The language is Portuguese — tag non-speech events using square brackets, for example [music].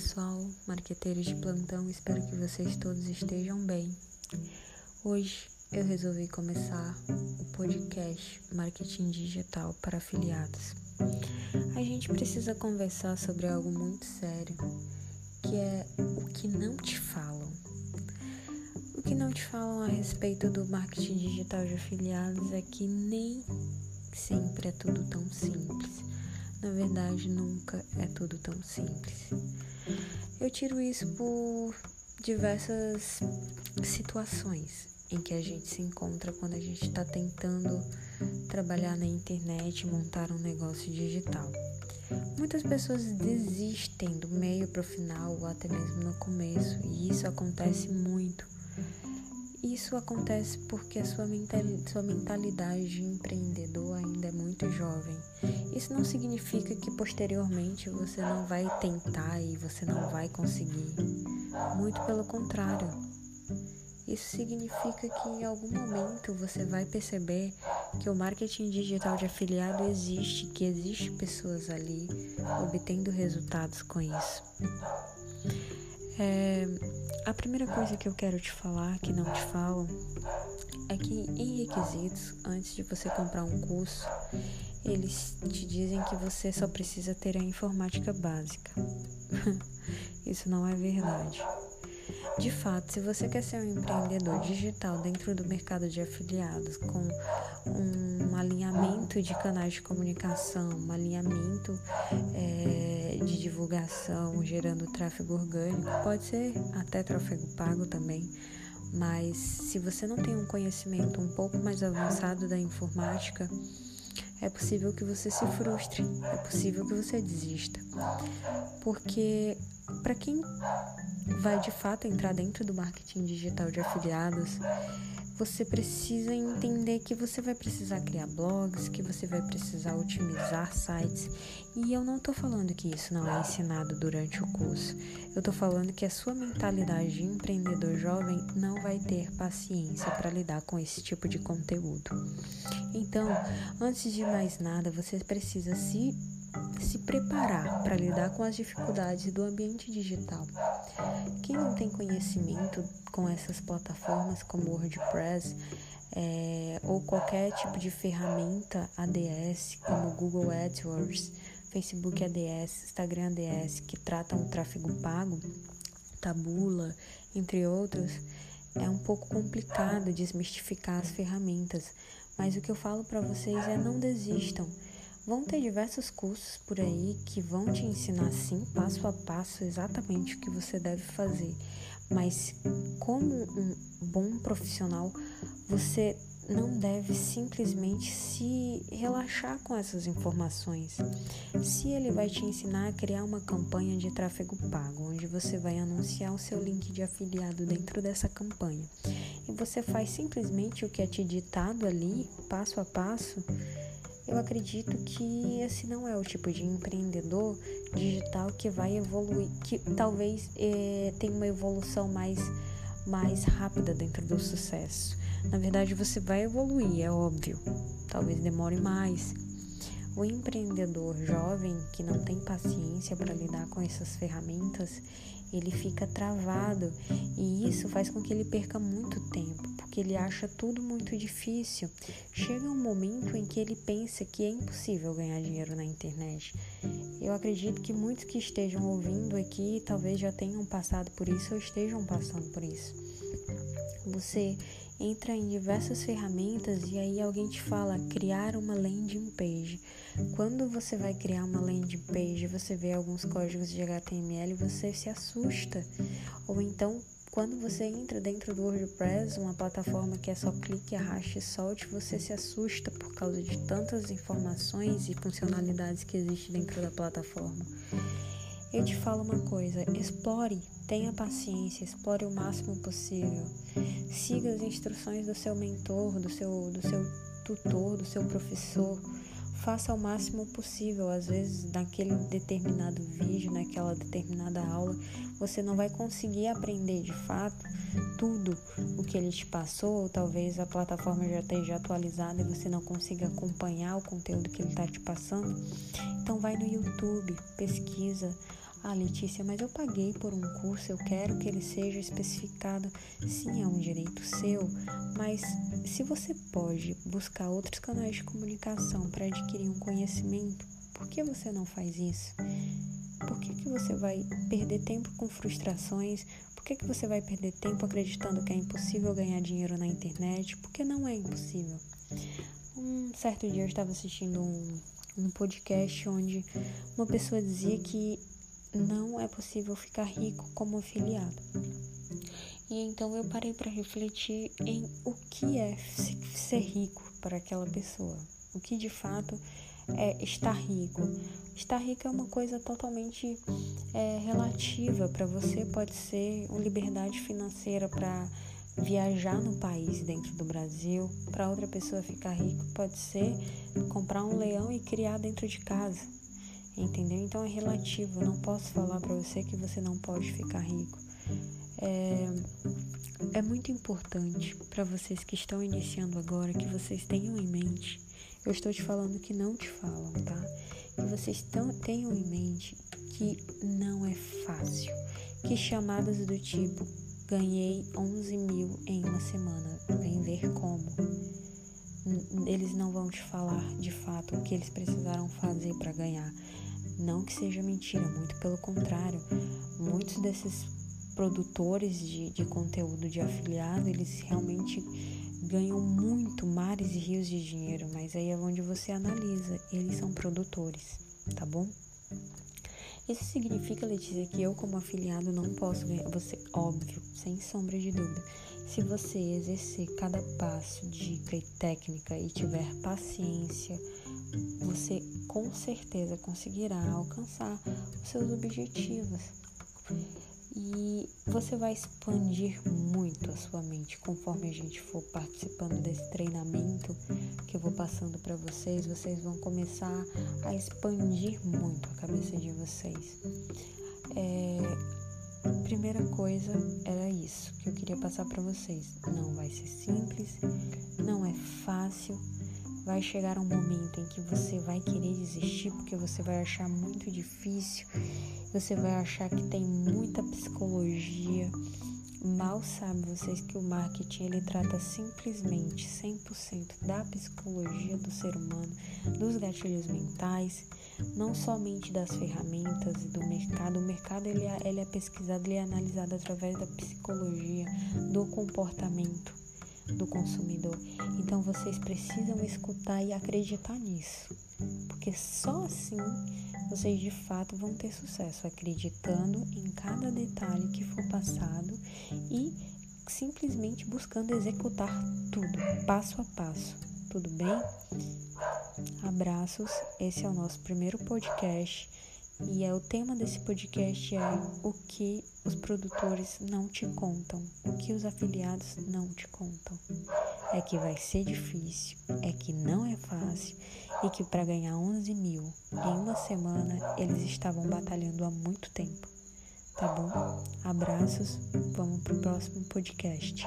pessoal, marqueteiros de plantão, espero que vocês todos estejam bem. Hoje eu resolvi começar o podcast Marketing Digital para Afiliados. A gente precisa conversar sobre algo muito sério, que é o que não te falam. O que não te falam a respeito do marketing digital de afiliados é que nem sempre é tudo tão simples na verdade, nunca é tudo tão simples. Eu tiro isso por diversas situações em que a gente se encontra quando a gente está tentando trabalhar na internet, montar um negócio digital. Muitas pessoas desistem do meio para o final ou até mesmo no começo, e isso acontece muito isso acontece porque a sua, mentalidade de empreendedor ainda é muito jovem. Isso não significa que posteriormente você não vai tentar e você não vai conseguir. Muito pelo contrário. Isso significa que em algum momento você vai perceber que o marketing digital de afiliado existe, que existe pessoas ali obtendo resultados com isso. É, a primeira coisa que eu quero te falar, que não te falo, é que em requisitos, antes de você comprar um curso, eles te dizem que você só precisa ter a informática básica. [laughs] Isso não é verdade. De fato, se você quer ser um empreendedor digital dentro do mercado de afiliados, com um alinhamento de canais de comunicação, um alinhamento é, de divulgação, gerando tráfego orgânico, pode ser até tráfego pago também, mas se você não tem um conhecimento um pouco mais avançado da informática, é possível que você se frustre, é possível que você desista. Porque para quem vai de fato entrar dentro do marketing digital de afiliados, você precisa entender que você vai precisar criar blogs, que você vai precisar otimizar sites. E eu não estou falando que isso não é ensinado durante o curso. Eu estou falando que a sua mentalidade de empreendedor jovem não vai ter paciência para lidar com esse tipo de conteúdo. Então, antes de mais nada, você precisa se se preparar para lidar com as dificuldades do ambiente digital. Quem tem conhecimento com essas plataformas como WordPress é, ou qualquer tipo de ferramenta ADS, como Google AdWords, Facebook ADS, Instagram ADS, que tratam o tráfego pago, Tabula, entre outros, é um pouco complicado desmistificar as ferramentas, mas o que eu falo para vocês é não desistam. Vão ter diversos cursos por aí que vão te ensinar sim, passo a passo, exatamente o que você deve fazer. Mas como um bom profissional, você não deve simplesmente se relaxar com essas informações. Se ele vai te ensinar a criar uma campanha de tráfego pago, onde você vai anunciar o seu link de afiliado dentro dessa campanha, e você faz simplesmente o que é te ditado ali, passo a passo, eu acredito que esse não é o tipo de empreendedor digital que vai evoluir, que talvez é, tenha uma evolução mais, mais rápida dentro do sucesso. Na verdade, você vai evoluir, é óbvio. Talvez demore mais. O empreendedor jovem que não tem paciência para lidar com essas ferramentas, ele fica travado e isso faz com que ele perca muito tempo, porque ele acha tudo muito difícil. Chega um momento em que ele pensa que é impossível ganhar dinheiro na internet. Eu acredito que muitos que estejam ouvindo aqui talvez já tenham passado por isso ou estejam passando por isso. Você entra em diversas ferramentas e aí alguém te fala criar uma landing page. Quando você vai criar uma landing page, você vê alguns códigos de HTML, você se assusta. Ou então, quando você entra dentro do WordPress, uma plataforma que é só clique, arraste e solte, você se assusta por causa de tantas informações e funcionalidades que existem dentro da plataforma. Eu te falo uma coisa: explore, tenha paciência, explore o máximo possível. Siga as instruções do seu mentor, do seu, do seu tutor, do seu professor. Faça o máximo possível. Às vezes, naquele determinado vídeo, naquela determinada aula, você não vai conseguir aprender de fato tudo o que ele te passou, ou talvez a plataforma já esteja atualizada e você não consiga acompanhar o conteúdo que ele está te passando. Então, vai no YouTube, pesquisa Ah, Letícia, mas eu paguei por um curso, eu quero que ele seja especificado. Sim, é um direito seu, mas se você pode buscar outros canais de comunicação para adquirir um conhecimento, por que você não faz isso? Por que, que você vai perder tempo com frustrações? Por que, que você vai perder tempo acreditando que é impossível ganhar dinheiro na internet? Porque não é impossível. Um certo dia eu estava assistindo um, um podcast onde uma pessoa dizia que não é possível ficar rico como afiliado. E então eu parei para refletir em o que é ser rico para aquela pessoa. O que de fato é estar rico. Estar rico é uma coisa totalmente é, relativa para você. Pode ser uma liberdade financeira para viajar no país dentro do Brasil. Para outra pessoa ficar rico pode ser comprar um leão e criar dentro de casa entendeu? Então é relativo. Não posso falar para você que você não pode ficar rico. É, é muito importante para vocês que estão iniciando agora que vocês tenham em mente. Eu estou te falando que não te falam, tá? Que vocês tenham em mente que não é fácil. Que chamadas do tipo ganhei 11 mil em uma semana, vem ver como. Eles não vão te falar de fato o que eles precisaram fazer para ganhar. Não que seja mentira, muito pelo contrário. Muitos desses produtores de, de conteúdo de afiliado, eles realmente ganham muito mares e rios de dinheiro, mas aí é onde você analisa, eles são produtores, tá bom? Isso significa, Letícia, que eu como afiliado não posso ganhar, você, óbvio, sem sombra de dúvida. Se você exercer cada passo, dica e técnica e tiver paciência, você com certeza conseguirá alcançar os seus objetivos. E você vai expandir muito a sua mente conforme a gente for participando desse treinamento que eu vou passando para vocês. Vocês vão começar a expandir muito a cabeça de vocês. É, primeira coisa era isso que eu queria passar para vocês. Não vai ser simples, não é fácil vai chegar um momento em que você vai querer desistir porque você vai achar muito difícil, você vai achar que tem muita psicologia. Mal sabe vocês que o marketing ele trata simplesmente 100% da psicologia do ser humano, dos gatilhos mentais, não somente das ferramentas e do mercado. O mercado ele é, ele é pesquisado, ele é analisado através da psicologia, do comportamento do consumidor. Então vocês precisam escutar e acreditar nisso, porque só assim vocês de fato vão ter sucesso, acreditando em cada detalhe que for passado e simplesmente buscando executar tudo, passo a passo. Tudo bem? Abraços. Esse é o nosso primeiro podcast e é o tema desse podcast é o que os produtores não te contam, o que os afiliados não te contam. É que vai ser difícil, é que não é fácil e que para ganhar 11 mil em uma semana eles estavam batalhando há muito tempo. Tá bom? Abraços, vamos pro próximo podcast.